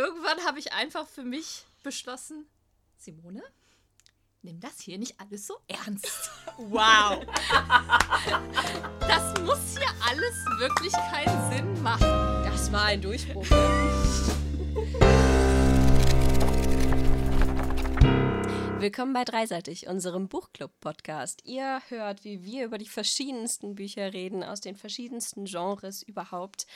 irgendwann habe ich einfach für mich beschlossen, Simone, nimm das hier nicht alles so ernst. Wow. Das muss hier alles wirklich keinen Sinn machen. Das war ein Durchbruch. Willkommen bei Dreiseitig, unserem Buchclub-Podcast. Ihr hört, wie wir über die verschiedensten Bücher reden, aus den verschiedensten Genres überhaupt.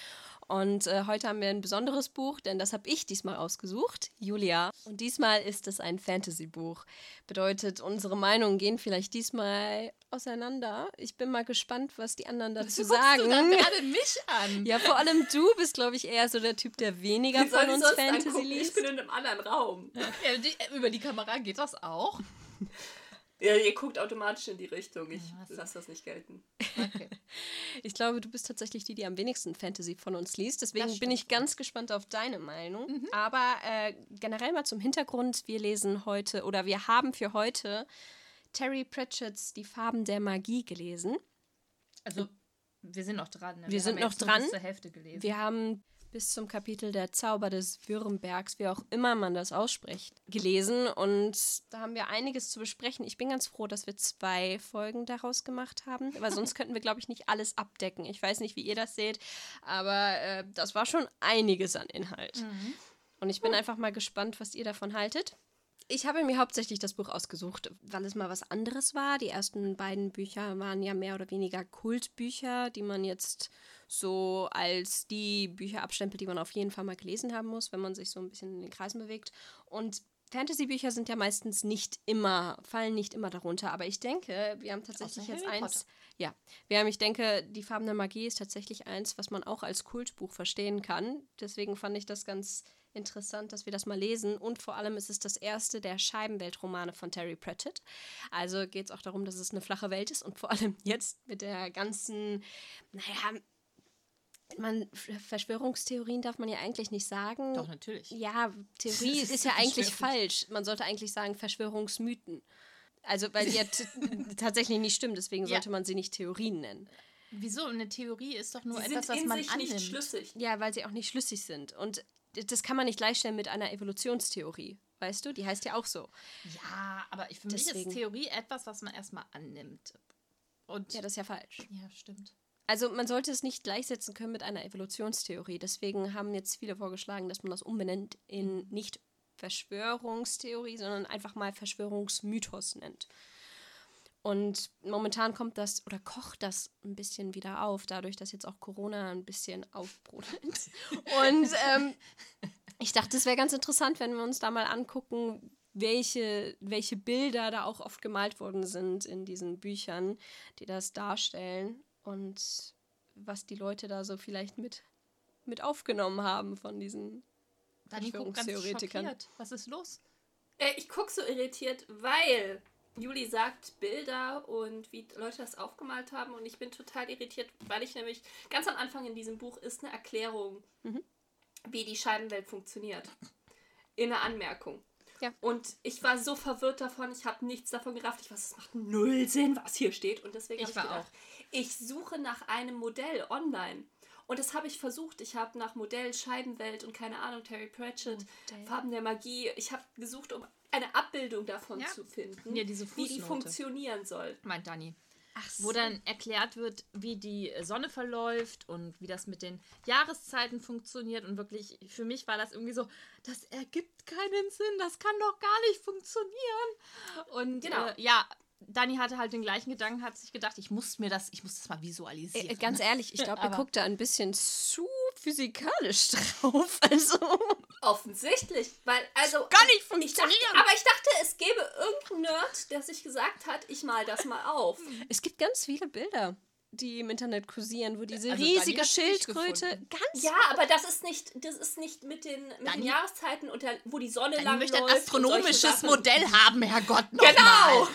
Und äh, heute haben wir ein besonderes Buch, denn das habe ich diesmal ausgesucht, Julia. Und diesmal ist es ein Fantasy-Buch. Bedeutet, unsere Meinungen gehen vielleicht diesmal auseinander. Ich bin mal gespannt, was die anderen dazu Du sagen. Du gerade mich an. Ja, vor allem du bist, glaube ich, eher so der Typ, der weniger Wie von uns Fantasy angucken? Ich liest. bin in einem anderen Raum. Ja, die, über die Kamera geht das auch. Ja, ihr guckt automatisch in die Richtung. Ich Ja, so. lasse das nicht gelten. Okay. Ich glaube, du bist tatsächlich die, die am wenigsten Fantasy von uns liest. Deswegen bin ich ganz gespannt auf deine Meinung. Mhm. Aber äh, generell mal zum Hintergrund. Wir lesen heute oder wir haben für heute Terry Pratchett's Die Farben der Magie gelesen. Also, wir sind noch dran. Ne? Wir sind haben noch dran. Bis zur Hälfte gelesen. Wir haben bis zum Kapitel Der Zauber des Würmbergs, wie auch immer man das ausspricht, gelesen. Und da haben wir einiges zu besprechen. Ich bin ganz froh, dass wir zwei Folgen daraus gemacht haben, weil sonst könnten wir, glaube ich, nicht alles abdecken. Ich weiß nicht, wie ihr das seht, aber äh, das war schon einiges an Inhalt. Mhm. Und ich bin einfach mal gespannt, was ihr davon haltet. Ich habe mir hauptsächlich das Buch ausgesucht, weil es mal was anderes war. Die ersten beiden Bücher waren ja mehr oder weniger Kultbücher, die man jetzt so als die Bücher abstempelt, die man auf jeden Fall mal gelesen haben muss, wenn man sich so ein bisschen in den Kreisen bewegt. Und Fantasy-Bücher sind ja meistens nicht immer, fallen nicht immer darunter. Aber ich denke, wir haben tatsächlich jetzt Harry eins. Ja, wir haben, ich denke, die Farben der Magie ist tatsächlich eins, was man auch als Kultbuch verstehen kann. Deswegen fand ich das ganz interessant, dass wir das mal lesen. Und vor allem ist es das erste der Scheibenweltromane von Terry Pratchett. Also geht es auch darum, dass es eine flache Welt ist und vor allem jetzt mit der ganzen, naja, man, Verschwörungstheorien darf man ja eigentlich nicht sagen. Doch, natürlich. Ja, Theorie ist ist ja eigentlich falsch. Man sollte eigentlich sagen Verschwörungsmythen. Also, weil die ja tatsächlich nicht stimmen, deswegen Ja. sollte man sie nicht Theorien nennen. Wieso? Eine Theorie ist doch nur Die etwas, sind was in man sich annimmt. nicht schlüssig. Ja, weil sie auch nicht schlüssig sind. Und das kann man nicht gleichstellen mit einer Evolutionstheorie. Weißt du? Die heißt ja auch so. Ja, aber ich- für mich Deswegen. ist Theorie etwas, was man erstmal annimmt. Und Ja, das ist ja falsch. ja, stimmt. Also man sollte es nicht gleichsetzen können mit einer Evolutionstheorie. Deswegen haben jetzt viele vorgeschlagen, dass man das umbenennt in nicht Verschwörungstheorie, sondern einfach mal Verschwörungsmythos nennt. Und momentan kommt das oder kocht das ein bisschen wieder auf, dadurch, dass jetzt auch Corona ein bisschen aufbrodelt. Und ähm, ich dachte, es wäre ganz interessant, wenn wir uns da mal angucken, welche, welche Bilder da auch oft gemalt worden sind in diesen Büchern, die das darstellen und was die Leute da so vielleicht mit, mit aufgenommen haben von diesen Dani ganz Verschwörungstheoretikern. schockiert. Was ist los? Äh, ich gucke so irritiert, weil Juli sagt Bilder und wie Leute das aufgemalt haben. Und ich bin total irritiert, weil ich nämlich ganz am Anfang in diesem Buch ist eine Erklärung, Mhm. wie die Scheibenwelt funktioniert. In einer Anmerkung. Ja. Und ich war so verwirrt davon, ich habe nichts davon gerafft. Ich weiß, es macht null Sinn, was hier steht. Und deswegen Ich habe ich war gedacht, ich suche nach einem Modell online. Und das habe ich versucht. Ich habe nach Modell Scheibenwelt und keine Ahnung, Terry Pratchett, Modell. Farben der Magie. Ich habe gesucht, um eine Abbildung davon Ja. zu finden, Ja, diese wie die funktionieren soll. Meint Dani. Ach Wo dann erklärt wird, wie die Sonne verläuft und wie das mit den Jahreszeiten funktioniert. Und wirklich, für mich war das irgendwie so, das ergibt keinen Sinn, das kann doch gar nicht funktionieren. Und Genau. äh, ja, Dani hatte halt den gleichen Gedanken, hat sich gedacht, ich muss mir das, ich muss das mal visualisieren. Äh, ganz ehrlich, ich glaube, er guckt da ein bisschen zu physikalisch drauf. Also. Offensichtlich, weil also Gar nicht ich dachte, funktionieren. aber ich dachte, es gäbe irgendeinen Nerd, der sich gesagt hat, ich mal das mal auf. Es gibt ganz viele Bilder, die im Internet kursieren, wo diese Also riesige Schildkröte ganz Ja, aber das ist nicht, das ist nicht mit den, mit den Dani- Jahreszeiten und der, wo die Sonne Dani lang möchte ein astronomisches. Modell haben, Herrgott. Genau! mal.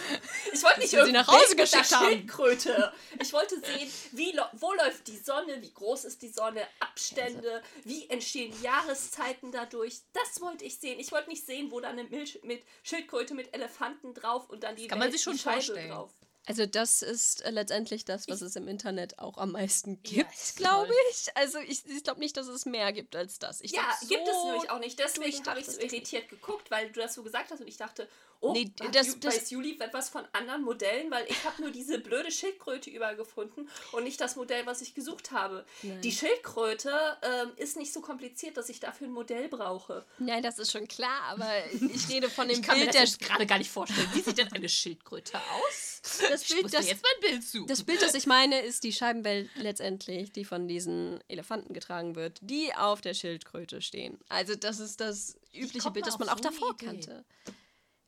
Ich wollte nicht irgendwie nach Hause geschickt haben. Schildkröte. Ich wollte sehen, wie, wo läuft die Sonne, wie groß ist die Sonne, Abstände, wie entstehen Jahreszeiten dadurch. Das wollte ich sehen. Ich wollte nicht sehen, wo dann eine Milch mit Schildkröte mit Elefanten drauf und dann die, kann man Welt- sich schon die Scheibe vorstellen. drauf. Also das ist äh, letztendlich das, was Ich- es im Internet auch am meisten Ja, gibt, ist glaube ich. Also ich, ich glaube nicht, dass es mehr gibt als das. Ich ja, glaub, gibt es so nämlich auch nicht. Deswegen habe ich so irritiert geguckt, weil du das so gesagt hast und ich dachte, oh, Nee, das- das- weiß Juli etwas von anderen Modellen, weil ich habe nur diese blöde Schildkröte übergefunden und nicht das Modell, was ich gesucht habe. Nein. Die Schildkröte ähm, ist nicht so kompliziert, dass ich dafür ein Modell brauche. Nein, das ist schon klar, aber ich rede von dem Ich kann mir Bild das der gerade gar nicht vorstellen. Wie sieht denn eine Schildkröte aus? das Ich Bild, mir das, jetzt mein Bild suchen. das Bild, das ich meine, ist die Scheibenwelt letztendlich, die von diesen Elefanten getragen wird, die auf der Schildkröte stehen. Also das ist das übliche Bild, das man auch so eine davor Idee? kannte.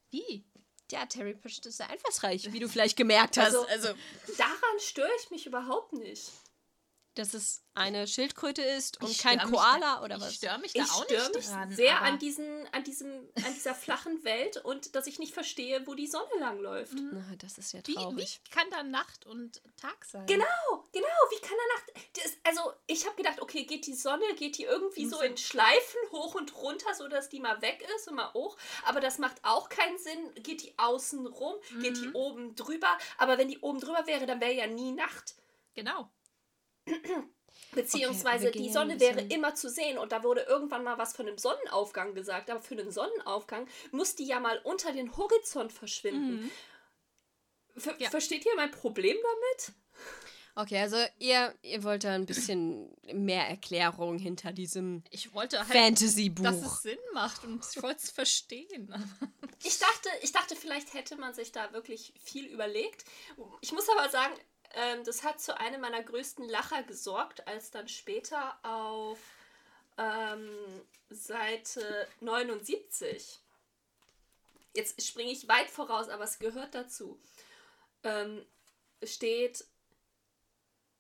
Wie? Ja, Terry Pratchett ist sehr einfallsreich, wie du vielleicht gemerkt hast. Also- also Daran störe ich mich überhaupt nicht. Dass es eine Schildkröte ist und Ich kein Koala da, oder ich was? störe mich da Ich auch störe nicht mich dran. sehr an, diesen, an, diesem, an dieser flachen Welt und dass ich nicht verstehe, wo die Sonne langläuft. Na, das ist ja wie, traurig. wie kann da Nacht und Tag sein? Genau, genau. Wie kann er Nacht. Das, also, ich habe gedacht, okay, geht die Sonne, geht die irgendwie so in Schleifen hoch und runter, sodass die mal weg ist und mal hoch. Aber das macht auch keinen Sinn. Geht die außen rum, geht die oben drüber. Aber wenn die oben drüber wäre, dann wäre ja nie Nacht. Genau. Beziehungsweise gehen die Sonne wäre immer zu sehen und da wurde irgendwann mal was von einem Sonnenaufgang gesagt, aber für einen Sonnenaufgang muss die ja mal unter den Horizont verschwinden. Ver Ja. Versteht ihr mein Problem damit? Okay, also ihr, ihr wollt da ein bisschen mehr Erklärung hinter diesem Ich wollte halt, dass Fantasy-Buch. es Sinn macht und ich wollte es verstehen. Ich dachte, ich dachte, vielleicht hätte man sich da wirklich viel überlegt. Ich muss aber sagen, ähm, das hat zu einem meiner größten Lacher gesorgt, als dann später auf ähm, Seite 79, jetzt springe ich weit voraus, aber es gehört dazu, ähm, steht,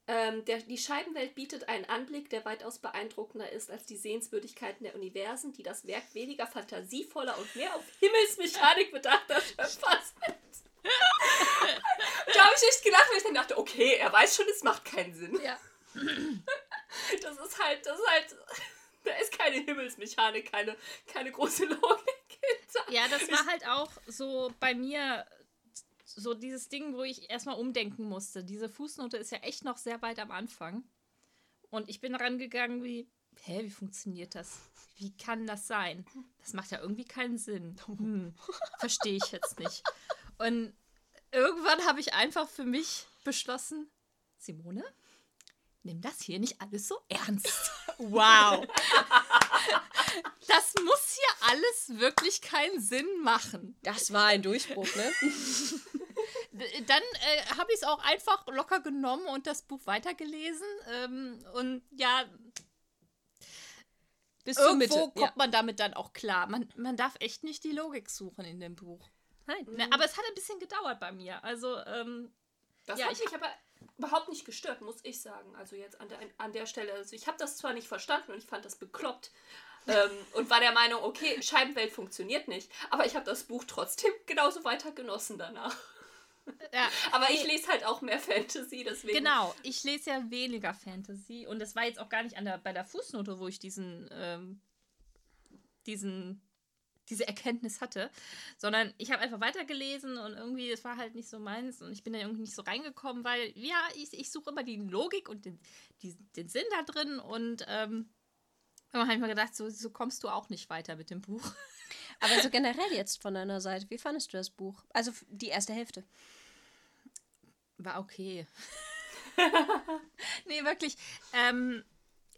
ähm, der, die Scheibenwelt bietet einen Anblick, der weitaus beeindruckender ist als die Sehenswürdigkeiten der Universen, die das Werk weniger fantasievoller und mehr auf Himmelsmechanik bedachter Schöpfer sind. Da habe ich echt gelacht, weil ich dann dachte, okay, er weiß schon, es macht keinen Sinn. Ja. Das ist halt, das ist halt, da ist keine Himmelsmechanik, keine, keine große Logik hinter. Ja, das war halt auch so bei mir so dieses Ding, wo ich erstmal umdenken musste. Diese Fußnote ist ja echt noch sehr weit am Anfang. Und ich bin rangegangen wie, hä, wie funktioniert das? Wie kann das sein? Das macht ja irgendwie keinen Sinn. Hm, Verstehe ich jetzt nicht. Und irgendwann habe ich einfach für mich beschlossen, Simone, nimm das hier nicht alles so ernst. Wow. Das muss hier alles wirklich keinen Sinn machen. Das war ein Durchbruch, ne? Dann äh, habe ich es auch einfach locker genommen und das Buch weitergelesen. Ähm, und ja, Bis zur Mitte. irgendwo kommt Ja. man damit dann auch klar. Man, man darf echt nicht die Logik suchen in dem Buch. Nein. Ne, aber es hat ein bisschen gedauert bei mir. Also, ähm, Das Ja, hat ich mich aber überhaupt nicht gestört, muss ich sagen. Also jetzt an der, an der Stelle. Also ich habe das zwar nicht verstanden und ich fand das bekloppt. ähm, und war der Meinung, okay, Scheibenwelt funktioniert nicht. Aber ich habe das Buch trotzdem genauso weiter genossen danach. ja, Aber ich lese halt auch mehr Fantasy, deswegen. genau. Ich lese ja weniger Fantasy. Und das war jetzt auch gar nicht an der, bei der Fußnote, wo ich diesen, ähm, diesen, diese Erkenntnis hatte, sondern ich habe einfach weitergelesen und irgendwie, es war halt nicht so meins und ich bin da irgendwie nicht so reingekommen, weil, ja, ich, ich suche immer die Logik und den, die, den Sinn da drin und ähm, dann habe ich mir gedacht, so, so kommst du auch nicht weiter mit dem Buch. Aber so generell jetzt von deiner Seite, wie fandest du das Buch? Also die erste Hälfte. War okay. nee, wirklich. Ähm,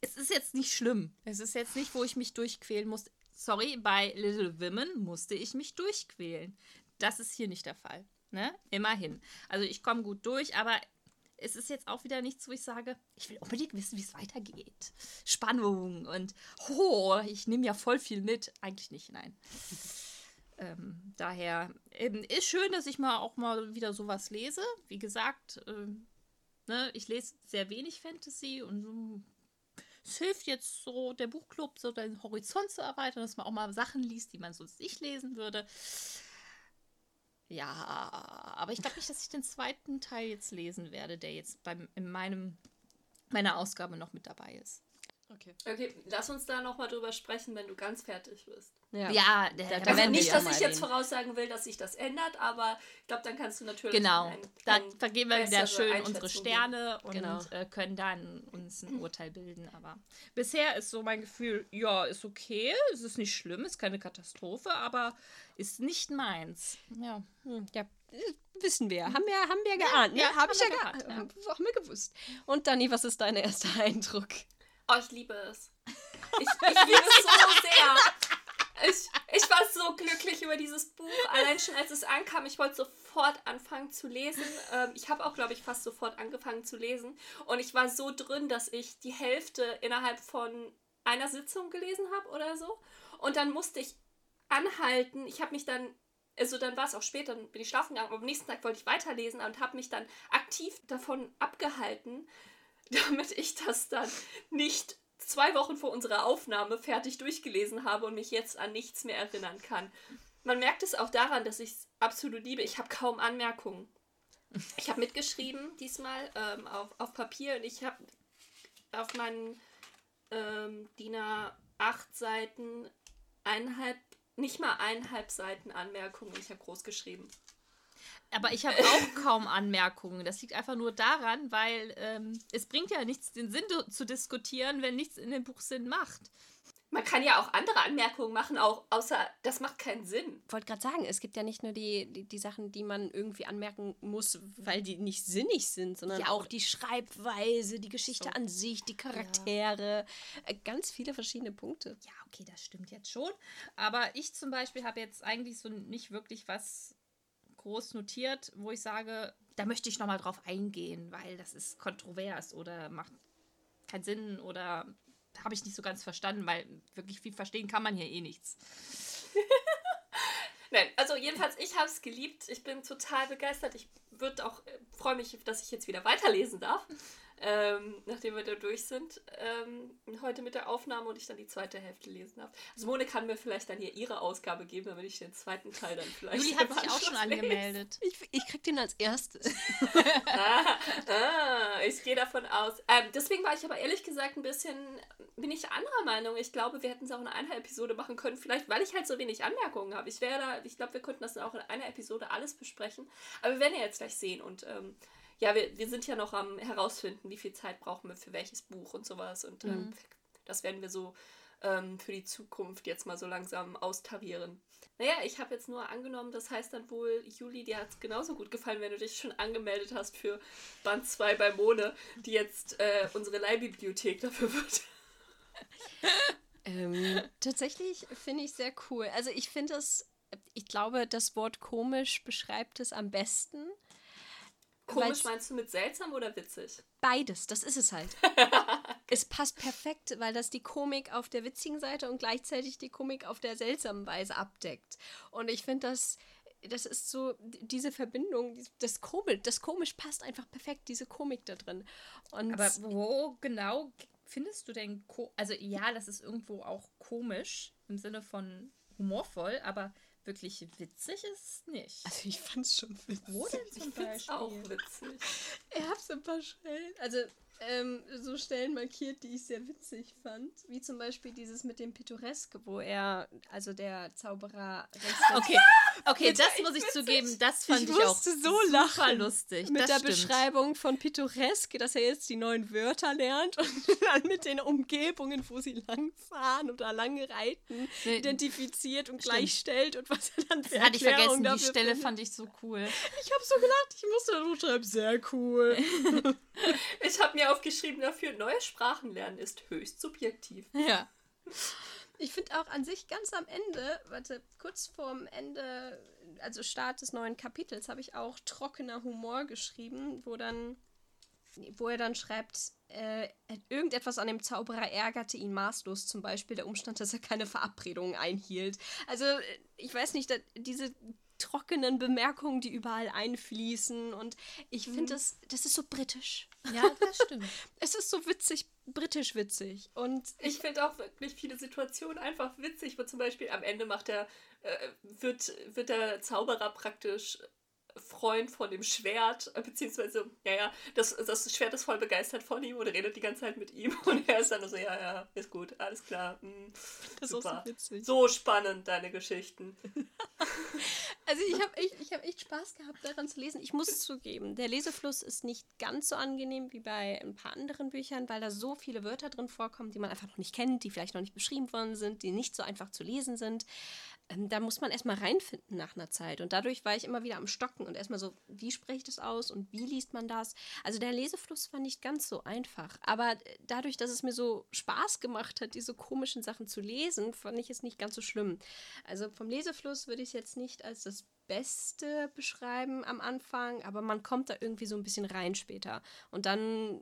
es ist jetzt nicht schlimm. Es ist jetzt nicht, wo ich mich durchquälen muss. Sorry, bei Little Women musste ich mich durchquälen. Das ist hier nicht der Fall. Ne? Immerhin. Also ich komme gut durch, aber es ist jetzt auch wieder nichts, wo ich sage, ich will unbedingt wissen, wie es weitergeht. Spannung und oh, ich nehme ja voll viel mit. Eigentlich nicht, nein. Ähm, daher ähm, ist schön, dass ich mal auch mal wieder sowas lese. Wie gesagt, ähm, ne, ich lese sehr wenig Fantasy und es hilft jetzt so, der Buchclub, so den Horizont zu erweitern, dass man auch mal Sachen liest, die man sonst nicht lesen würde. Ja, aber ich glaube nicht, dass ich den zweiten Teil jetzt lesen werde, der jetzt beim, in meinem, meiner Ausgabe noch mit dabei ist. Okay. Okay, lass uns da nochmal drüber sprechen, wenn du ganz fertig bist. Ja, Ja, Da- da Also werden wir nicht, ja dass ich jetzt reden. voraussagen will, dass sich das ändert, aber ich glaube, dann kannst du natürlich Genau, ein- da ein vergeben wir wieder schön unsere Sterne und Genau. äh, können dann uns ein Urteil bilden. Aber bisher ist so mein Gefühl, ja, ist okay, es ist nicht schlimm, ist keine Katastrophe, aber ist nicht meins. Ja. Hm, ja, äh, wissen wir. Haben wir, haben wir geahnt, ne? ja, Hab haben ich wir ja geahnt, geahnt. Haben wir gewusst. Und Dani, was ist dein erster Eindruck? Oh, ich liebe es. Ich, ich liebe es so sehr. Ich, ich war so glücklich über dieses Buch. Allein schon als es ankam, ich wollte sofort anfangen zu lesen. Ähm, ich habe auch, glaube ich, fast sofort angefangen zu lesen. Und ich war so drin, dass ich die Hälfte innerhalb von einer Sitzung gelesen habe oder so. Und dann musste ich anhalten. Ich habe mich dann, also dann war es auch spät, dann bin ich schlafen gegangen. Aber am nächsten Tag wollte ich weiterlesen und habe mich dann aktiv davon abgehalten, damit ich das dann nicht zwei Wochen vor unserer Aufnahme fertig durchgelesen habe und mich jetzt an nichts mehr erinnern kann. Man merkt es auch daran, dass ich es absolut liebe. Ich habe kaum Anmerkungen. Ich habe mitgeschrieben diesmal ähm, auf, auf Papier und ich habe auf meinen ähm, DIN A8 Seiten eineinhalb, nicht mal eineinhalb Seiten Anmerkungen. Ich habe groß geschrieben. Aber ich habe auch kaum Anmerkungen. Das liegt einfach nur daran, weil ähm, es bringt ja nichts, den Sinn zu diskutieren, wenn nichts in dem Buch Sinn macht. Man kann ja auch andere Anmerkungen machen, auch außer das macht keinen Sinn. Ich wollte gerade sagen, es gibt ja nicht nur die, die, die Sachen, die man irgendwie anmerken muss, weil die nicht sinnig sind, sondern Ja, auch die Schreibweise, die Geschichte So. an sich, die Charaktere, äh, ganz viele verschiedene Punkte. Ja, okay, das stimmt jetzt schon. Aber ich zum Beispiel habe jetzt eigentlich so nicht wirklich was groß notiert, wo ich sage, da möchte ich nochmal drauf eingehen, weil das ist kontrovers oder macht keinen Sinn oder habe ich nicht so ganz verstanden, weil wirklich viel verstehen kann man hier eh nichts. Nein, also jedenfalls, ich habe es geliebt. Ich bin total begeistert. Ich würde auch, äh, freue mich, dass ich jetzt wieder weiterlesen darf, ähm, nachdem wir da durch sind. Ähm, heute mit der Aufnahme und ich dann die zweite Hälfte lesen darf. Also Mone kann mir vielleicht dann hier ihre Ausgabe geben, damit ich den zweiten Teil dann vielleicht. Juli hat sich auch schon angemeldet. Ich, ich krieg den als erstes. Ah, ah, ich gehe davon aus. Ähm, deswegen war ich aber ehrlich gesagt ein bisschen, bin ich anderer Meinung. Ich glaube, wir hätten es auch in einer Episode machen können. Vielleicht, weil ich halt so wenig Anmerkungen habe. Ich wäre da, ich glaube, wir könnten das auch in einer Episode alles besprechen. Aber wir werden ja jetzt gleich sehen. Und ähm, ja, wir, wir sind ja noch am herausfinden, wie viel Zeit brauchen wir für welches Buch und sowas. Und ähm, das werden wir so ähm, für die Zukunft jetzt mal so langsam austarieren. Naja, ich habe jetzt nur angenommen, das heißt dann wohl, Juli, dir hat es genauso gut gefallen, wenn du dich schon angemeldet hast für Band 2 bei Mone, die jetzt äh, unsere Leihbibliothek dafür wird. Ähm, tatsächlich finde ich sehr cool. Also ich finde es, ich glaube, das Wort komisch beschreibt es am besten. Komisch meinst du mit seltsam oder witzig? Beides, das ist es halt. Es passt perfekt, weil das die Komik auf der witzigen Seite und gleichzeitig die Komik auf der seltsamen Weise abdeckt. Und ich finde das, das ist so, diese Verbindung, das komisch, das komisch passt einfach perfekt, diese Komik da drin. Und Aber wo genau findest du denn, ko also ja, das ist irgendwo auch komisch im Sinne von humorvoll, aber wirklich witzig ist es nicht. also ich fand es schon witzig. Wo denn zum Beispiel? auch witzig. Ich habe so ein paar Stellen, also ähm, so Stellen markiert, die ich sehr witzig fand. Wie zum Beispiel dieses mit dem Pittoreske, wo er, also der Zauberer. Okay, okay, das muss ich witzig. zugeben, das fand Ich ich, auch so lachen lustig. mit das der stimmt. Beschreibung von Pittoreske, dass er jetzt die neuen Wörter lernt und dann mit den Umgebungen, wo sie langfahren oder lang reiten, Nee, identifiziert und stimmt. gleichstellt und was er dann für hatte ich vergessen, die Stelle findet. fand ich so cool. Ich habe so gelacht, ich musste da schreiben, sehr cool. Ich habe mir aufgeschrieben dafür, neue Sprachen lernen ist höchst subjektiv. Ja. Ich finde auch an sich ganz am Ende, warte, kurz vorm Ende, also Start des neuen Kapitels, habe ich auch trockener Humor geschrieben, wo dann, wo er dann schreibt, äh, irgendetwas an dem Zauberer ärgerte ihn maßlos, zum Beispiel der Umstand, dass er keine Verabredungen einhielt. Also, ich weiß nicht, diese trockenen Bemerkungen, die überall einfließen und ich finde, das, das ist so britisch. Ja, das stimmt. Es ist so witzig, britisch witzig und Ich finde auch wirklich viele Situationen einfach witzig, wo zum Beispiel am Ende macht der, äh, wird, wird der Zauberer praktisch Freund von dem Schwert, äh, beziehungsweise, ja, ja, das, das Schwert ist voll begeistert von ihm und redet die ganze Zeit mit ihm und er ist dann so, ja, ja, ist gut, alles klar. Mh, hm, das super. ist so. So spannend, deine Geschichten. also ich habe echt, ich hab echt Spaß gehabt, daran zu lesen. Ich muss zugeben, der Lesefluss ist nicht ganz so angenehm wie bei ein paar anderen Büchern, weil da so viele Wörter drin vorkommen, die man einfach noch nicht kennt, die vielleicht noch nicht beschrieben worden sind, die nicht so einfach zu lesen sind ähm, da muss man erstmal reinfinden nach einer Zeit. Und dadurch war ich immer wieder am Stocken und erstmal so, wie spreche ich das aus und wie liest man das? Also der Lesefluss war nicht ganz so einfach. Aber äh, dadurch, dass es mir so Spaß gemacht hat, diese komischen Sachen zu lesen, fand ich es nicht ganz so schlimm. Also vom Lesefluss würde ich es jetzt nicht als das Beste beschreiben am Anfang, aber man kommt da irgendwie so ein bisschen rein später. Und dann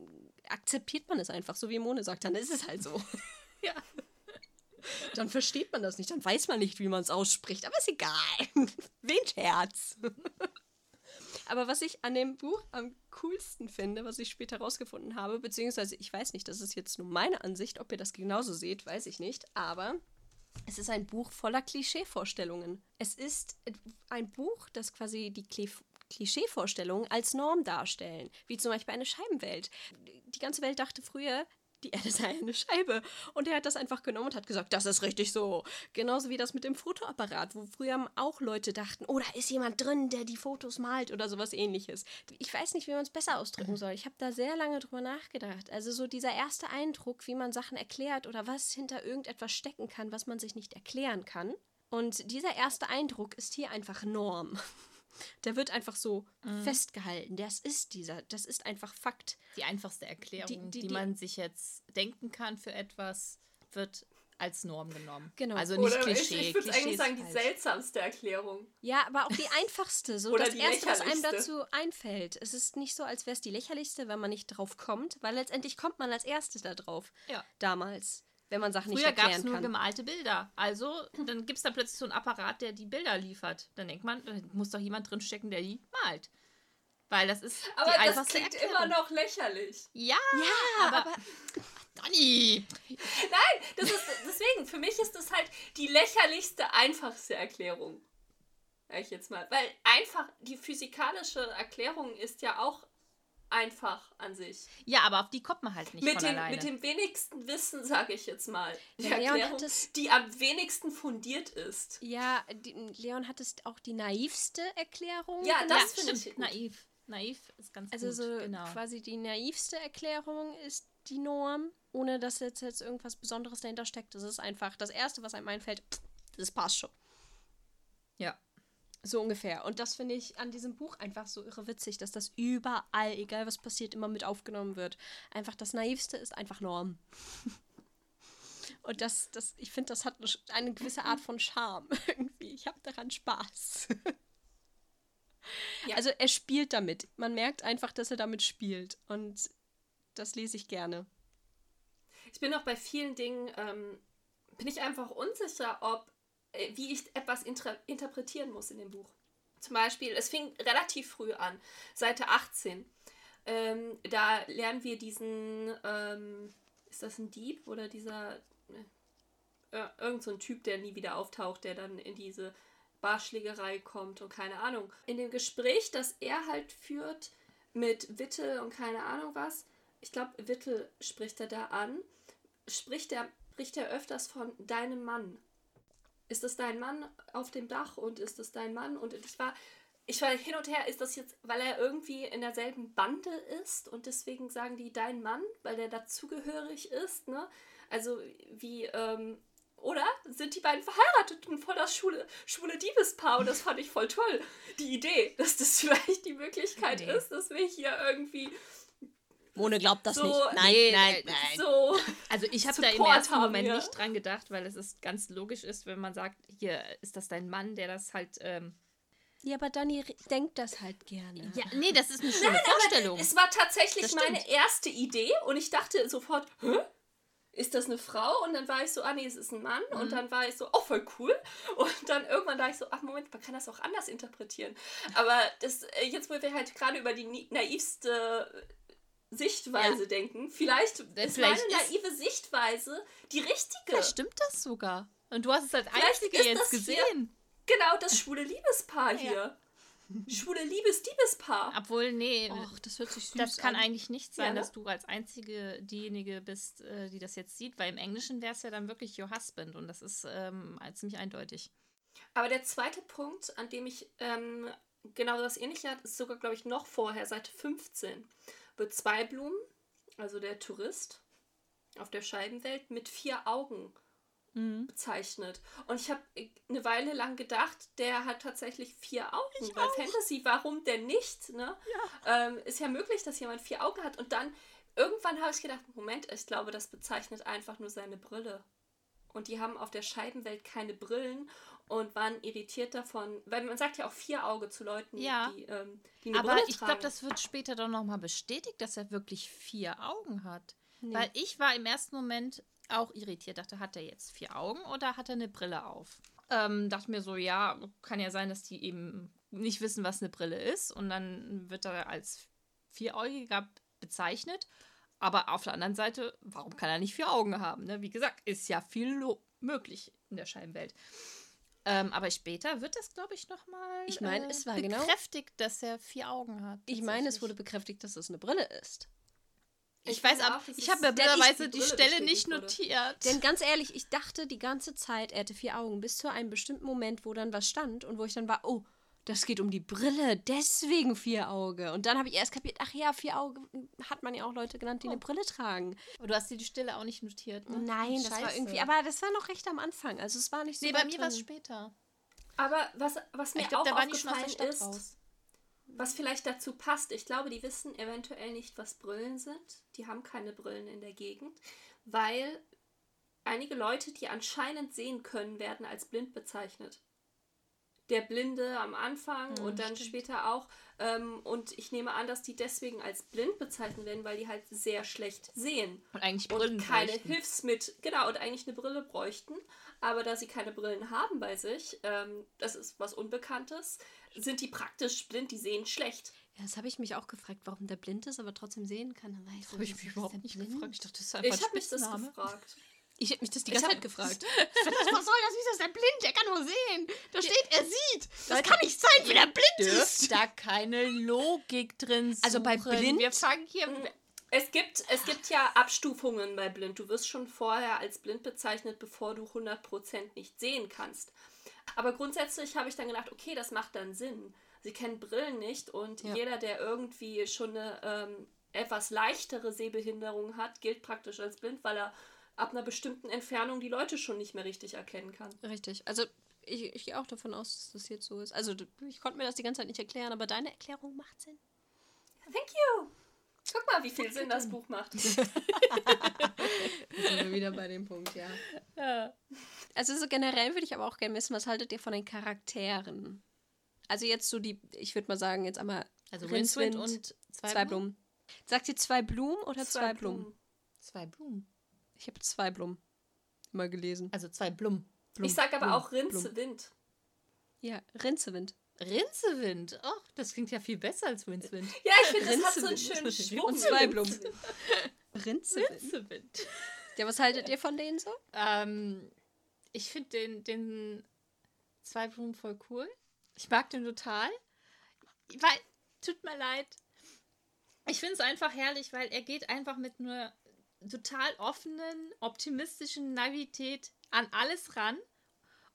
akzeptiert man es einfach, so wie Mone sagt, dann ist es halt so. ja dann versteht man das nicht, dann weiß man nicht, wie man es ausspricht, aber ist egal. Wen Scherz. Aber was ich an dem Buch am coolsten finde, was ich später herausgefunden habe, beziehungsweise ich weiß nicht, das ist jetzt nur meine Ansicht, ob ihr das genauso seht, weiß ich nicht, aber es ist ein Buch voller Klischeevorstellungen. Es ist ein Buch, das quasi die Klischeevorstellungen als Norm darstellen, wie zum Beispiel eine Scheibenwelt. Die ganze Welt dachte früher, die Erde sei eine Scheibe. Und er hat das einfach genommen und hat gesagt, das ist richtig so. Genauso wie das mit dem Fotoapparat, wo früher auch Leute dachten, oh, da ist jemand drin, der die Fotos malt oder sowas ähnliches. Ich weiß nicht, wie man es besser ausdrücken soll. Ich habe da sehr lange drüber nachgedacht. Also so dieser erste Eindruck, wie man Sachen erklärt oder was hinter irgendetwas stecken kann, was man sich nicht erklären kann. Und dieser erste Eindruck ist hier einfach Norm. Der wird einfach so mhm. festgehalten. Das ist dieser, das ist einfach Fakt. Die einfachste Erklärung, die, die, die, die man sich jetzt denken kann für etwas, wird als Norm genommen. Genau. Also nicht Oder Klischee. Ich, ich würde eigentlich sagen, die seltsamste Erklärung. Ja, aber auch die einfachste. So Oder das Erste, was einem dazu einfällt. Es ist nicht so, als wäre es die lächerlichste, wenn man nicht drauf kommt, weil letztendlich kommt man als Erstes da drauf. Ja. Damals wenn man Sachen Früher nicht erklären kann. Früher gab es nur gemalte Bilder. Also, dann gibt es da plötzlich so einen Apparat, der die Bilder liefert. Dann denkt man, da muss doch jemand drinstecken, der die malt. Weil das ist aber die einfachste das klingt Erklärung. immer noch lächerlich. Ja, ja aber, aber Dani! Nein, das ist deswegen, für mich ist das halt die lächerlichste, einfachste Erklärung. Sag ich jetzt mal. Weil einfach die physikalische Erklärung ist ja auch einfach an sich. Ja, aber auf die kommt man halt nicht mit von dem, alleine. Mit dem wenigsten Wissen, sage ich jetzt mal. Die ja, Erklärung, die am wenigsten fundiert ist. Ja, die, Leon hat es auch die naivste Erklärung. Ja, das ja, finde ich naiv. Naiv ist ganz also gut. Also so genau. quasi die naivste Erklärung ist die Norm, ohne dass jetzt, jetzt irgendwas Besonderes dahinter steckt. Das ist einfach das Erste, was einem einfällt. Das passt schon. So ungefähr. Und das finde ich an diesem Buch einfach so irre witzig, dass das überall, egal was passiert, immer mit aufgenommen wird. Einfach das Naivste ist einfach Norm. Und das, das, ich finde, das hat eine gewisse Art von Charme irgendwie. Ich habe daran Spaß. Ja. Also er spielt damit. Man merkt einfach, dass er damit spielt. Und das lese ich gerne. Ich bin auch bei vielen Dingen, ähm, bin ich einfach unsicher, ob wie ich etwas inter interpretieren muss in dem Buch. Zum Beispiel, es fing relativ früh an, Seite 18. Ähm, da lernen wir diesen, ähm, ist das ein Dieb oder dieser, äh, irgend so ein Typ, der nie wieder auftaucht, der dann in diese Barschlägerei kommt und keine Ahnung. In dem Gespräch, das er halt führt mit Wittel und keine Ahnung was, ich glaube, Wittel spricht er da an, spricht er, spricht er öfters von deinem Mann ist das dein Mann auf dem Dach und ist das dein Mann? Und ich war, ich war hin und her, ist das jetzt, weil er irgendwie in derselben Bande ist und deswegen sagen die dein Mann, weil der dazugehörig ist, ne? Also wie, ähm, oder? Sind die beiden verheiratet und voll das schwule, schwule Diebespaar und das fand ich voll toll. Die Idee, dass das vielleicht die Möglichkeit nee. ist, dass wir hier irgendwie Mone glaubt das so, nicht. Nein, nein, nein. So also ich habe da im ersten Moment wir. nicht dran gedacht, weil es ist ganz logisch ist, wenn man sagt, hier ist das dein Mann, der das halt. Ähm ja, aber Dani denkt das halt gerne. Ja, nee, das ist eine schöne nein, Vorstellung. es war tatsächlich meine erste Idee und ich dachte sofort, hä? Ist das eine Frau? Und dann war ich so, ah nee, es ist ein Mann. Mhm. Und dann war ich so, oh, voll cool. Und dann irgendwann dachte ich so, ach Moment, man kann das auch anders interpretieren. Aber das, äh, jetzt, wo wir halt gerade über die naivste Sichtweise ja. denken. Vielleicht ist Vielleicht meine naive ist Sichtweise die richtige. Vielleicht stimmt das sogar. Und du hast es als Einzige jetzt gesehen. Hier, genau, das schwule Liebespaar hier. schwule Liebes-Diebespaar. Obwohl, nee, Och, das hört sich süß das kann an. eigentlich nicht sein, Ja, ne? dass du als einzige diejenige bist, äh, die das jetzt sieht, weil im Englischen wäre es ja dann wirklich your husband und das ist ähm, ziemlich eindeutig. Aber der zweite Punkt, an dem ich ähm, genau das ähnliche hat, ist sogar, glaube ich, noch vorher, Seite 15. Wird Zweiblumen, also der Tourist auf der Scheibenwelt, mit vier Augen bezeichnet. Und ich habe eine Weile lang gedacht, der hat tatsächlich vier Augen. weil Fantasy, warum denn nicht? Ne? Ähm, ist ja möglich, dass jemand vier Augen hat. Und dann irgendwann habe ich gedacht, Moment, ich glaube, das bezeichnet einfach nur seine Brille. Und die haben auf der Scheibenwelt keine Brillen und waren irritiert davon, weil man sagt ja auch vier Auge zu Leuten, Ja. die, ähm, die eine Aber Brille ich glaube, das wird später doch nochmal bestätigt, dass er wirklich vier Augen hat. Nee. Weil ich war im ersten Moment auch irritiert. Dachte, hat er jetzt vier Augen oder hat er eine Brille auf? Ähm, dachte mir so, ja, kann ja sein, dass die eben nicht wissen, was eine Brille ist. Und dann wird er als Vieräugiger bezeichnet. Aber auf der anderen Seite, warum kann er nicht vier Augen haben? Ne? Wie gesagt, ist ja viel möglich in der Scheinwelt. Ähm, aber später wird das, glaube ich, nochmal Ich meine, es war genau- bekräftigt, dass er vier Augen hat. Ich meine, es wurde bekräftigt, dass es eine Brille ist. Ich, Ich weiß aber, auch, ich habe mir blöderweise die die Stelle nicht bestätigt wurde. notiert. Denn ganz ehrlich, ich dachte die ganze Zeit, er hätte vier Augen, bis zu einem bestimmten Moment, wo dann was stand und wo ich dann war, oh, das geht um die Brille, deswegen vier Auge. Und dann habe ich erst kapiert, ach ja, vier Augen hat man ja auch Leute genannt, die Oh. eine Brille tragen. Aber du hast dir die Stelle auch nicht notiert. Ne? Nein, das war Scheiße. irgendwie, aber das war noch recht am Anfang. Also es war nicht so Nee, bei mir war es später. Aber was, was mir Ich glaube, auch aufgefallen ist, raus. was vielleicht dazu passt, ich glaube, die wissen eventuell nicht, was Brillen sind. Die haben keine Brillen in der Gegend, weil einige Leute, die anscheinend sehen können, werden als blind bezeichnet. Der Blinde am Anfang Hm, und dann stimmt. später auch. Ähm, und ich nehme an, dass die deswegen als blind bezeichnet werden, weil die halt sehr schlecht sehen. Und eigentlich und Brillen keine bräuchten. Hilfsmittel, genau, und eigentlich eine Brille bräuchten. Aber da sie keine Brillen haben bei sich, ähm, das ist was Unbekanntes, sind die praktisch blind, die sehen schlecht. Ja, das habe ich mich auch gefragt, warum der blind ist, aber trotzdem sehen kann. Ich so, Habe ich mich überhaupt nicht blind? gefragt. Ich dachte, das ist einfach Ich habe mich das gefragt. Ich habe mich das die ganze hab- Zeit gefragt. Was soll das? Wieso ist er blind? Er kann nur sehen. Da steht, er sieht. Das Leute, kann nicht sein, wenn er blind Dürft ist. da keine Logik drin Also bei suchen. blind- Wir fangen hier... Es gibt, es gibt ja Abstufungen bei blind. Du wirst schon vorher als blind bezeichnet, bevor du 100% nicht sehen kannst. Aber grundsätzlich habe ich dann gedacht, okay, das macht dann Sinn. Sie kennen Brillen nicht und Ja. jeder, der irgendwie schon eine ähm, etwas leichtere Sehbehinderung hat, gilt praktisch als blind, weil er ab einer bestimmten Entfernung die Leute schon nicht mehr richtig erkennen kann. Richtig. Also ich, ich gehe auch davon aus, dass das jetzt so ist. Also ich konnte mir das die ganze Zeit nicht erklären, aber deine Erklärung macht Sinn. Thank you! Guck mal, wie viel Sinn das Buch macht. Jetzt sind wir wieder bei dem Punkt, ja. Also so generell würde ich aber auch gerne wissen, was haltet ihr von den Charakteren? Also jetzt so die, ich würde mal sagen, jetzt einmal Also Rincewind und zwei, zwei Blumen. Sagt ihr zwei Blumen oder zwei, Blumen? Zwei Blumen. Ich habe zwei Blumen mal gelesen. Also zwei Blumen. Blum, Ich sage aber Blum, auch Rincewind. Ja, Rincewind. Rincewind. Ach, das klingt ja viel besser als Rincewind. Ja, ich finde, das hat so einen schönen Schwung. Und zwei Blumen. Rincewind. Rincewind. Ja, was haltet ihr von denen so? Ähm, ich finde den, den zwei Blumen voll cool. Ich mag den total. Weil, tut mir leid. Ich finde es einfach herrlich, weil er geht einfach mit einer total offenen, optimistischen Naivität an alles ran.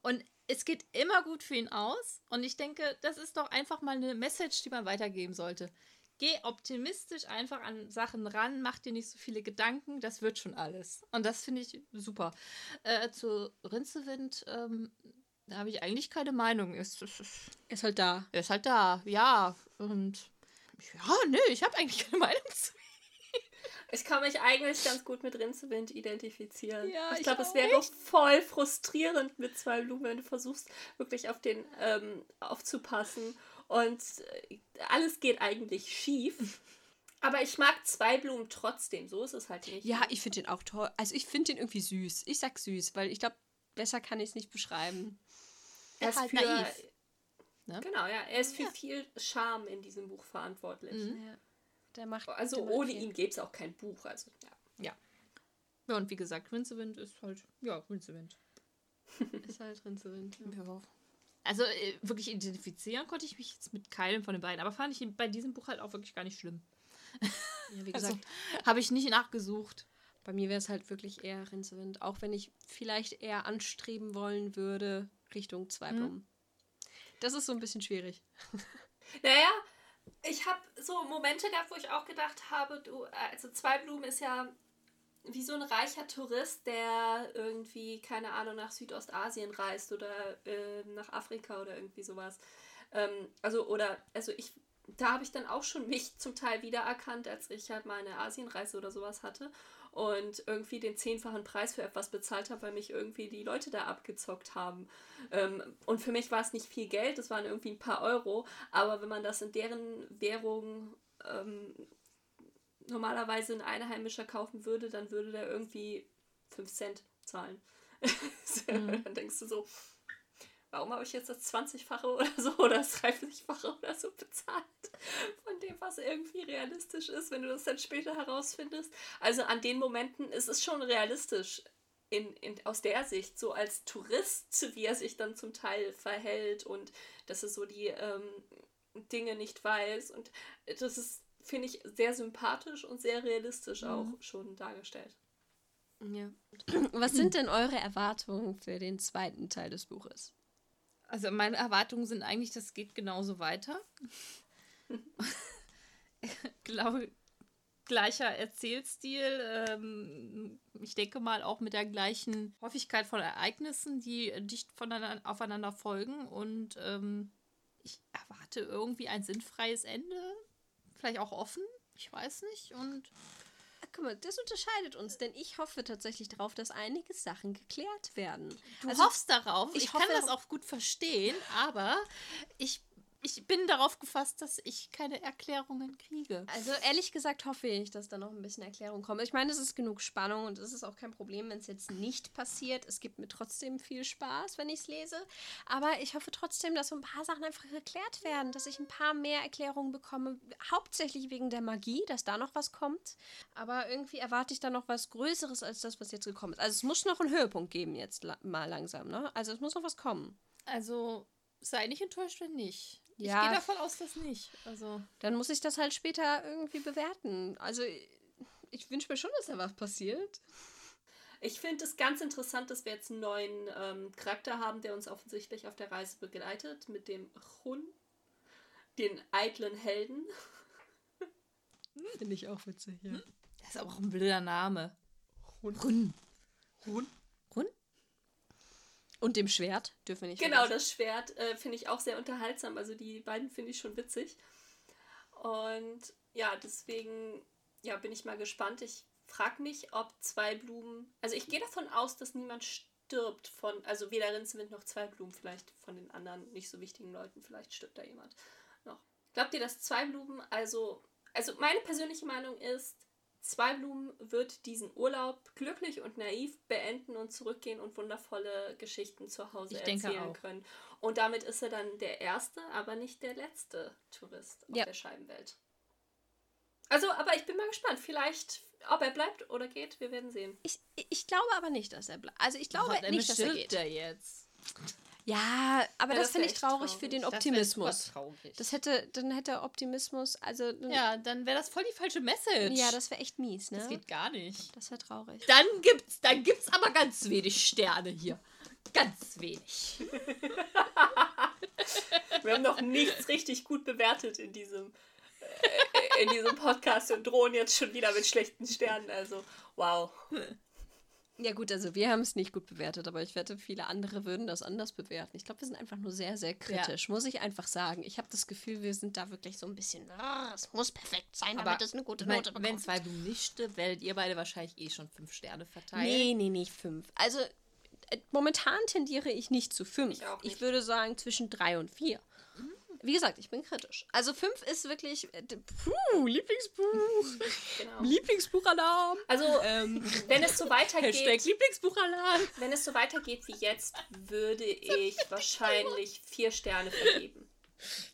Und es geht immer gut für ihn aus. Und ich denke, das ist doch einfach mal eine Message, die man weitergeben sollte. Geh optimistisch einfach an Sachen ran, mach dir nicht so viele Gedanken, das wird schon alles. Und das finde ich super. Äh, zu Rincewind, ähm, da habe ich eigentlich keine Meinung. Es, es, es, Ist halt da. er ist halt da, ja. Und ja, nö, ich habe eigentlich keine Meinung zu. Ich kann mich eigentlich ganz gut mit Rincewind identifizieren. Ja, ich glaube, es wäre voll frustrierend mit zwei Blumen, wenn du versuchst, wirklich auf den ähm, aufzupassen. Und äh, alles geht eigentlich schief. Aber ich mag zwei Blumen trotzdem. So ist es halt nicht. Ja, ich finde den auch toll. Also ich finde den irgendwie süß. Ich sag süß, weil ich glaube, besser kann ich es nicht beschreiben. er ist halt für, naiv. Ne? Genau, ja. Er ist für viel Charme in diesem Buch verantwortlich. Ja. Der macht. Also der macht ohne viel. ihn gäbe es auch kein Buch. Also, ja. Ja, und wie gesagt, Rincewind ist halt, ja, Rincewind. Ist halt Rincewind. Ja. Ja. Also äh, wirklich identifizieren konnte ich mich jetzt mit keinem von den beiden. Aber fand ich bei diesem Buch halt auch wirklich gar nicht schlimm. Ja, wie Also, gesagt, habe ich nicht nachgesucht. bei mir wäre es halt wirklich eher Rincewind. Auch wenn ich vielleicht eher anstreben wollen würde Richtung Zweiblumen. Das ist so ein bisschen schwierig. Naja, ich habe so Momente gehabt, wo ich auch gedacht habe, du, also Zweiblumen ist ja wie so ein reicher Tourist, der irgendwie, keine Ahnung, nach Südostasien reist oder äh, nach Afrika oder irgendwie sowas. Ähm, also, oder, also ich, da habe ich dann auch schon mich zum Teil wiedererkannt, als ich halt mal eine Asienreise oder sowas hatte und irgendwie den zehnfachen Preis für etwas bezahlt habe, weil mich irgendwie die Leute da abgezockt haben. Ähm, und für mich war es nicht viel Geld, es waren irgendwie ein paar Euro, aber wenn man das in deren Währung ähm, normalerweise ein Einheimischer kaufen würde, dann würde der irgendwie 5 Cent zahlen. Mhm. Dann denkst du so, warum habe ich jetzt das 20-fache oder so oder das 30-fache oder so bezahlt von dem, was irgendwie realistisch ist, wenn du das dann später herausfindest. Also an den Momenten ist es schon realistisch. In, in, aus der Sicht, so als Tourist, wie er sich dann zum Teil verhält und dass er so die ähm, Dinge nicht weiß. Und das ist, finde ich, sehr sympathisch und sehr realistisch auch schon dargestellt. Ja. Was sind denn eure Erwartungen für den zweiten Teil des Buches? Also meine Erwartungen sind eigentlich, das geht genauso weiter. glaube, gleicher Erzählstil. Ähm, ich denke mal auch mit der gleichen Häufigkeit von Ereignissen, die dicht voneinander, aufeinander folgen. Und ähm, ich erwarte irgendwie ein sinnfreies Ende. Vielleicht auch offen. Ich weiß nicht. Und Guck mal, das unterscheidet uns, denn ich hoffe tatsächlich darauf, dass einige Sachen geklärt werden. du Also, hoffst darauf. ich Ich, kann das auch gut verstehen, aber ich, ich bin darauf gefasst, dass ich keine Erklärungen kriege. Also ehrlich gesagt hoffe ich, dass da noch ein bisschen Erklärung kommt. Ich meine, es ist genug Spannung und es ist auch kein Problem, wenn es jetzt nicht passiert. Es gibt mir trotzdem viel Spaß, wenn ich es lese. Aber ich hoffe trotzdem, dass so ein paar Sachen einfach geklärt werden, dass ich ein paar mehr Erklärungen bekomme. Hauptsächlich wegen der Magie, dass da noch was kommt. Aber irgendwie erwarte ich da noch was Größeres als das, was jetzt gekommen ist. Also es muss noch einen Höhepunkt geben jetzt la mal langsam, ne? Also es muss noch was kommen. Also sei nicht enttäuscht, wenn nicht. Ja. Ich gehe davon aus, dass nicht. Also Dann muss ich das halt später irgendwie bewerten. Also ich wünsche mir schon, dass da was passiert. Ich finde es ganz interessant, dass wir jetzt einen neuen ähm, Charakter haben, der uns offensichtlich auf der Reise begleitet, mit dem Chun, den eitlen Helden. Finde ich auch witzig, ja. das ist aber auch ein blöder Name. Run. Run. Run? Und dem Schwert dürfen wir nicht Genau, vergessen. das Schwert äh, finde ich auch sehr unterhaltsam. Also die beiden finde ich schon witzig. Und ja, deswegen ja, bin ich mal gespannt. Ich frage mich, ob zwei Blumen. Also ich gehe davon aus, dass niemand stirbt von. Also weder Rincewind noch zwei Blumen, vielleicht von den anderen nicht so wichtigen Leuten. Vielleicht stirbt da jemand noch. Glaubt ihr, dass zwei Blumen, also. Also meine persönliche Meinung ist, Zweiblumen wird diesen Urlaub glücklich und naiv beenden und zurückgehen und wundervolle Geschichten zu Hause Ich denke erzählen auch. können. Und damit ist er dann der erste, aber nicht der letzte Tourist auf Ja. der Scheibenwelt. Also, aber ich bin mal gespannt. Vielleicht, ob er bleibt oder geht, wir werden sehen. Ich, ich glaube aber nicht, dass er bleibt. Also ich glaube Oh, dann nicht, dass er geht. er jetzt. Ja, aber Ja, das, das finde ich traurig traurig. für den Das Optimismus. traurig. Das hätte, dann hätte Optimismus, also dann- ja, dann wäre das voll die falsche Message. ja, das wäre echt mies, ne? das geht gar nicht. Das wäre traurig. Dann gibt's, dann gibt's aber ganz wenig Sterne hier. Ganz wenig. Wir haben noch nichts richtig gut bewertet in diesem, äh, in diesem Podcast und drohen jetzt schon wieder mit schlechten Sternen. Also, wow. Ja gut, also wir haben es nicht gut bewertet, aber ich wette, viele andere würden das anders bewerten. Ich glaube, wir sind einfach nur sehr, sehr kritisch, muss ich einfach sagen. Ich habe das Gefühl, wir sind da wirklich so ein bisschen, "Ah, es muss perfekt sein, damit es eine gute ich Note wenn bekommt. zwei Blumen nicht stirbt, werdet ihr beide wahrscheinlich eh schon fünf Sterne verteilen. Nee, nee, nicht fünf. Also äh, momentan tendiere ich nicht zu fünf. Ich nicht. würde sagen zwischen drei und vier. Wie gesagt, ich bin kritisch. Also fünf ist wirklich, äh, puh, Lieblingsbuch. Genau. Lieblingsbuchalarm. Also, wenn es so weitergeht, Hashtag Lieblingsbuchalarm. wenn es so weitergeht wie jetzt, würde ich wahrscheinlich vier Sterne vergeben.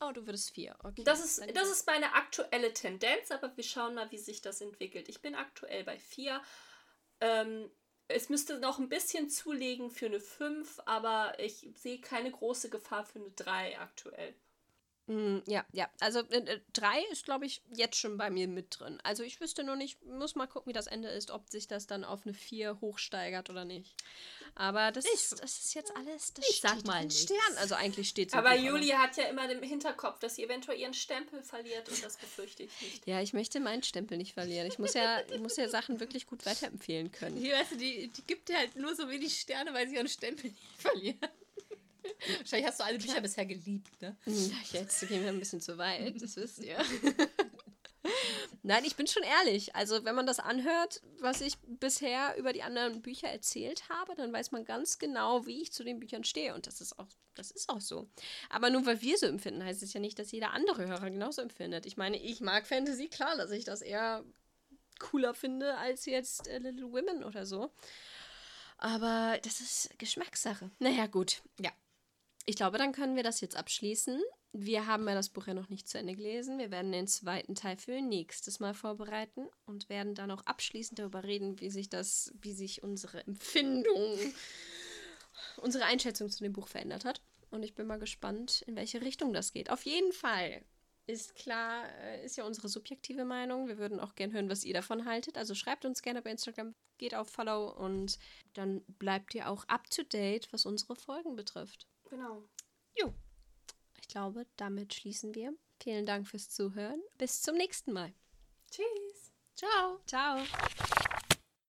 Oh, du würdest vier. Okay. Das ist, das ist meine aktuelle Tendenz, aber wir schauen mal, wie sich das entwickelt. Ich bin aktuell bei vier. Ähm, es müsste noch ein bisschen zulegen für eine 5, aber ich sehe keine große Gefahr für eine 3 aktuell. Mm, ja, ja. Also äh, drei ist, glaube ich, jetzt schon bei mir mit drin. Also ich wüsste nur nicht, muss mal gucken, wie das Ende ist, ob sich das dann auf eine 4 hochsteigert oder nicht. Aber das, Ich- ist, das ist jetzt alles, das Ich sag steht mal in nichts. Stern. Also eigentlich steht es Aber Julia hat ja immer im Hinterkopf, dass sie eventuell ihren Stempel verliert und das befürchte ich nicht. Ja, ich möchte meinen Stempel nicht verlieren. Ich muss ja, ich muss ja Sachen wirklich gut weiterempfehlen können. Die, weißt du, die, die gibt dir halt nur so wenig Sterne, weil sie ihren Stempel nicht verlieren. Wahrscheinlich hast du alle Bücher bisher geliebt, ne? Hm, Jetzt gehen wir ein bisschen zu weit, das wisst ihr. Nein, ich bin schon ehrlich. Also, wenn man das anhört, was ich bisher über die anderen Bücher erzählt habe, dann weiß man ganz genau, wie ich zu den Büchern stehe. Und das ist auch, das ist auch so. Aber nur weil wir so empfinden, heißt es ja nicht, dass jeder andere Hörer genauso empfindet. Ich meine, ich mag Fantasy, klar, dass ich das eher cooler finde als jetzt äh, Little Women oder so. Aber das ist Geschmackssache. Naja, gut. Ja. Ich glaube, dann können wir das jetzt abschließen. Wir haben ja das Buch ja noch nicht zu Ende gelesen. Wir werden den zweiten Teil für nächstes Mal vorbereiten und werden dann auch abschließend darüber reden, wie sich das, wie sich unsere Empfindung, unsere Einschätzung zu dem Buch verändert hat. Und ich bin mal gespannt, in welche Richtung das geht. Auf jeden Fall ist klar, äh, ist ja unsere subjektive Meinung. Wir würden auch gern hören, was ihr davon haltet. Also schreibt uns gerne bei Instagram, geht auf Follow und dann bleibt ihr auch up to date, was unsere Folgen betrifft. Genau. Jo. Ich glaube, damit schließen wir. Vielen Dank fürs Zuhören. Bis zum nächsten Mal. Tschüss. Ciao. Ciao.